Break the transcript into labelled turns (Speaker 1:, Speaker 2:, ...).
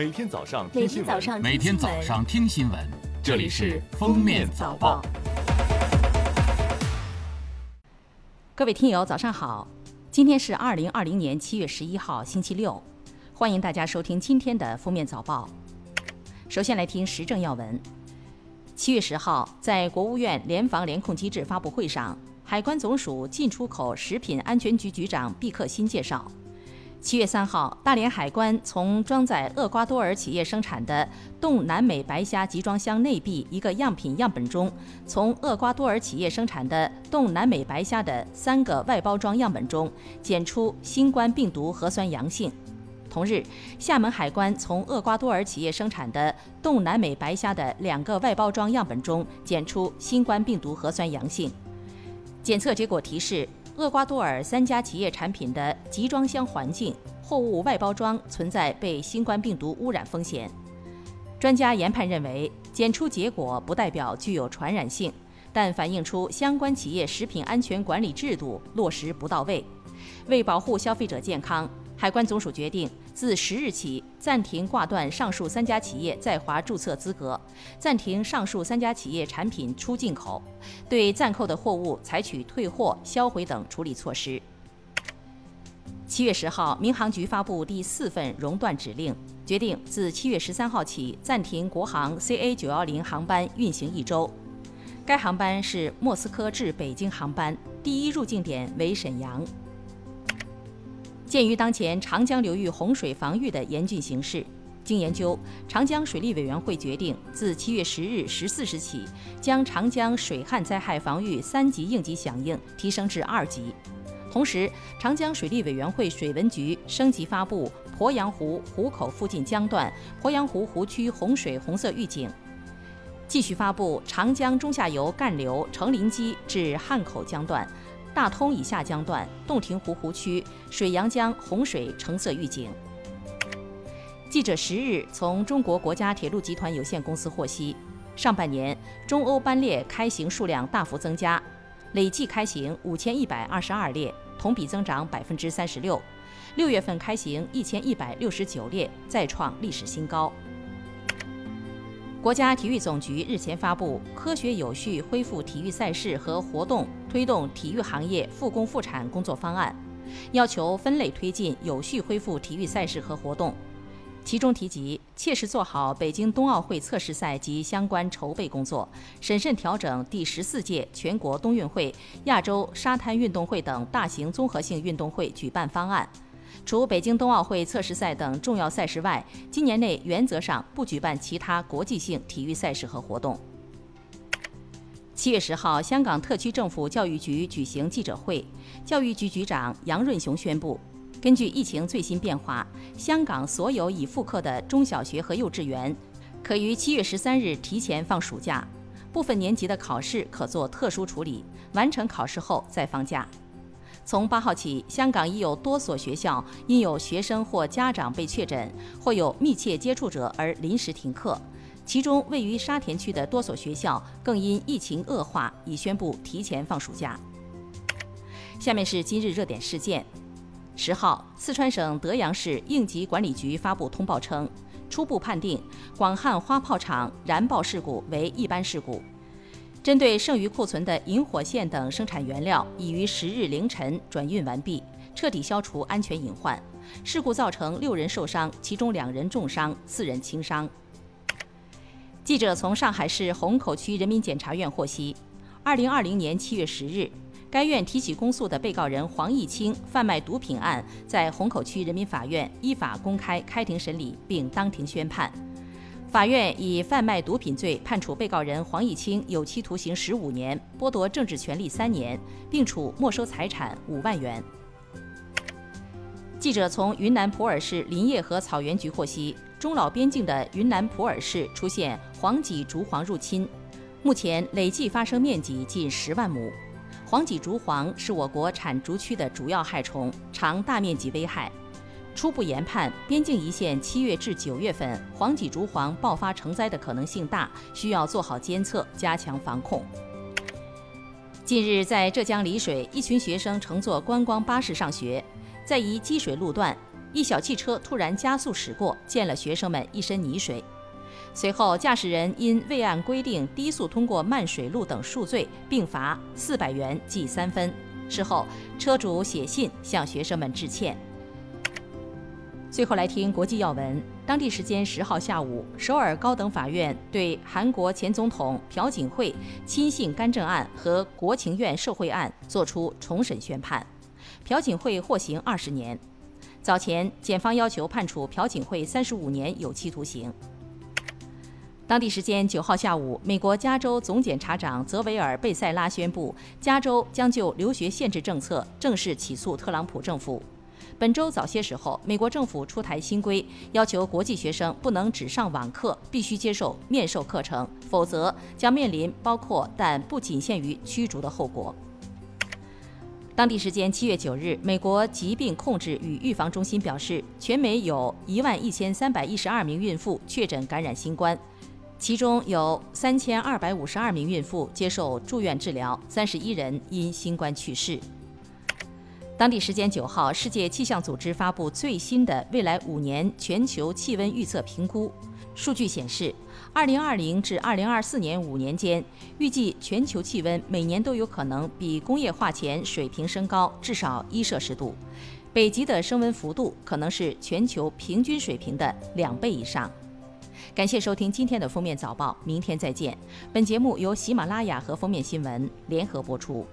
Speaker 1: 每天早上
Speaker 2: 每
Speaker 1: 听新闻，
Speaker 2: 天早上
Speaker 3: 每天早上听新闻，这里是《封面早报》。
Speaker 4: 各位听友，早上好！今天是二零二零年七月十一号，星期六，欢迎大家收听今天的《封面早报》。首先来听时政要闻。七月十号，在国务院联防联控机制发布会上，海关总署进出口食品安全局局长毕克新介绍。七月三号，大连海关从装载厄瓜多尔企业生产的冻南美白虾集装箱内壁一个样品样本中，从厄瓜多尔企业生产的冻南美白虾的三个外包装样本中检出新冠病毒核酸阳性。同日，厦门海关从厄瓜多尔企业生产的冻南美白虾的两个外包装样本中检出新冠病毒核酸阳性。检测结果提示。厄瓜多尔三家企业产品的集装箱环境、货物外包装存在被新冠病毒污染风险。专家研判认为，检出结果不代表具有传染性，但反映出相关企业食品安全管理制度落实不到位。为保护消费者健康，海关总署决定。自十日起暂停挂断上述三家企业在华注册资格，暂停上述三家企业产品出进口，对暂扣的货物采取退货、销毁等处理措施。七月十号，民航局发布第四份熔断指令，决定自七月十三号起暂停国航 CA 九幺零航班运行一周。该航班是莫斯科至北京航班，第一入境点为沈阳。鉴于当前长江流域洪水防御的严峻形势，经研究，长江水利委员会决定自七月十日十四时起，将长江水旱灾害防御三级应急响应提升至二级。同时，长江水利委员会水文局升级发布鄱阳湖湖口附近江段鄱阳湖湖区洪水红色预警，继续发布长江中下游干流成林基至汉口江段。大通以下江段、洞庭湖湖区、水阳江洪水橙色预警。记者十日从中国国家铁路集团有限公司获悉，上半年中欧班列开行数量大幅增加，累计开行五千一百二十二列，同比增长百分之三十六。六月份开行一千一百六十九列，再创历史新高。国家体育总局日前发布《科学有序恢复体育赛事和活动推动体育行业复工复产工作方案》，要求分类推进有序恢复体育赛事和活动。其中提及，切实做好北京冬奥会测试赛及相关筹备工作，审慎调整第十四届全国冬运会、亚洲沙滩运动会等大型综合性运动会举办方案。除北京冬奥会测试赛等重要赛事外，今年内原则上不举办其他国际性体育赛事和活动。七月十号，香港特区政府教育局举行记者会，教育局局长杨润雄宣布，根据疫情最新变化，香港所有已复课的中小学和幼稚园可于七月十三日提前放暑假，部分年级的考试可做特殊处理，完成考试后再放假。从八号起，香港已有多所学校因有学生或家长被确诊或有密切接触者而临时停课，其中位于沙田区的多所学校更因疫情恶化已宣布提前放暑假。下面是今日热点事件：十号，四川省德阳市应急管理局发布通报称，初步判定广汉花炮厂燃爆事故为一般事故。针对剩余库存的引火线等生产原料，已于十日凌晨转运完毕，彻底消除安全隐患。事故造成六人受伤，其中两人重伤，四人轻伤。记者从上海市虹口区人民检察院获悉，二零二零年七月十日，该院提起公诉的被告人黄毅清贩卖毒品案，在虹口区人民法院依法公开开庭审理，并当庭宣判。法院以贩卖毒品罪判处被告人黄毅清有期徒刑十五年，剥夺政治权利三年，并处没收财产五万元。记者从云南普洱市林业和草原局获悉，中老边境的云南普洱市出现黄脊竹黄入侵，目前累计发生面积近十万亩。黄脊竹黄是我国产竹区的主要害虫，常大面积危害。初步研判，边境一线七月至九月份黄脊竹蝗爆发成灾的可能性大，需要做好监测，加强防控。近日，在浙江丽水，一群学生乘坐观光巴士上学，在一积水路段，一小汽车突然加速驶过，溅了学生们一身泥水。随后，驾驶人因未按规定低速通过漫水路等数罪，并罚四百元记三分。事后，车主写信向学生们致歉。最后来听国际要闻。当地时间十号下午，首尔高等法院对韩国前总统朴槿惠亲信干政案和国情院受贿案作出重审宣判，朴槿惠获刑二十年。早前，检方要求判处朴槿惠三十五年有期徒刑。当地时间九号下午，美国加州总检察长泽维尔·贝塞拉宣布，加州将就留学限制政策正式起诉特朗普政府。本周早些时候，美国政府出台新规，要求国际学生不能只上网课，必须接受面授课程，否则将面临包括但不仅限于驱逐的后果。当地时间七月九日，美国疾病控制与预防中心表示，全美有一万一千三百一十二名孕妇确诊感染新冠，其中有三千二百五十二名孕妇接受住院治疗，三十一人因新冠去世。当地时间九号，世界气象组织发布最新的未来五年全球气温预测评估。数据显示，二零二零至二零二四年五年间，预计全球气温每年都有可能比工业化前水平升高至少一摄氏度。北极的升温幅度可能是全球平均水平的两倍以上。感谢收听今天的封面早报，明天再见。本节目由喜马拉雅和封面新闻联合播出。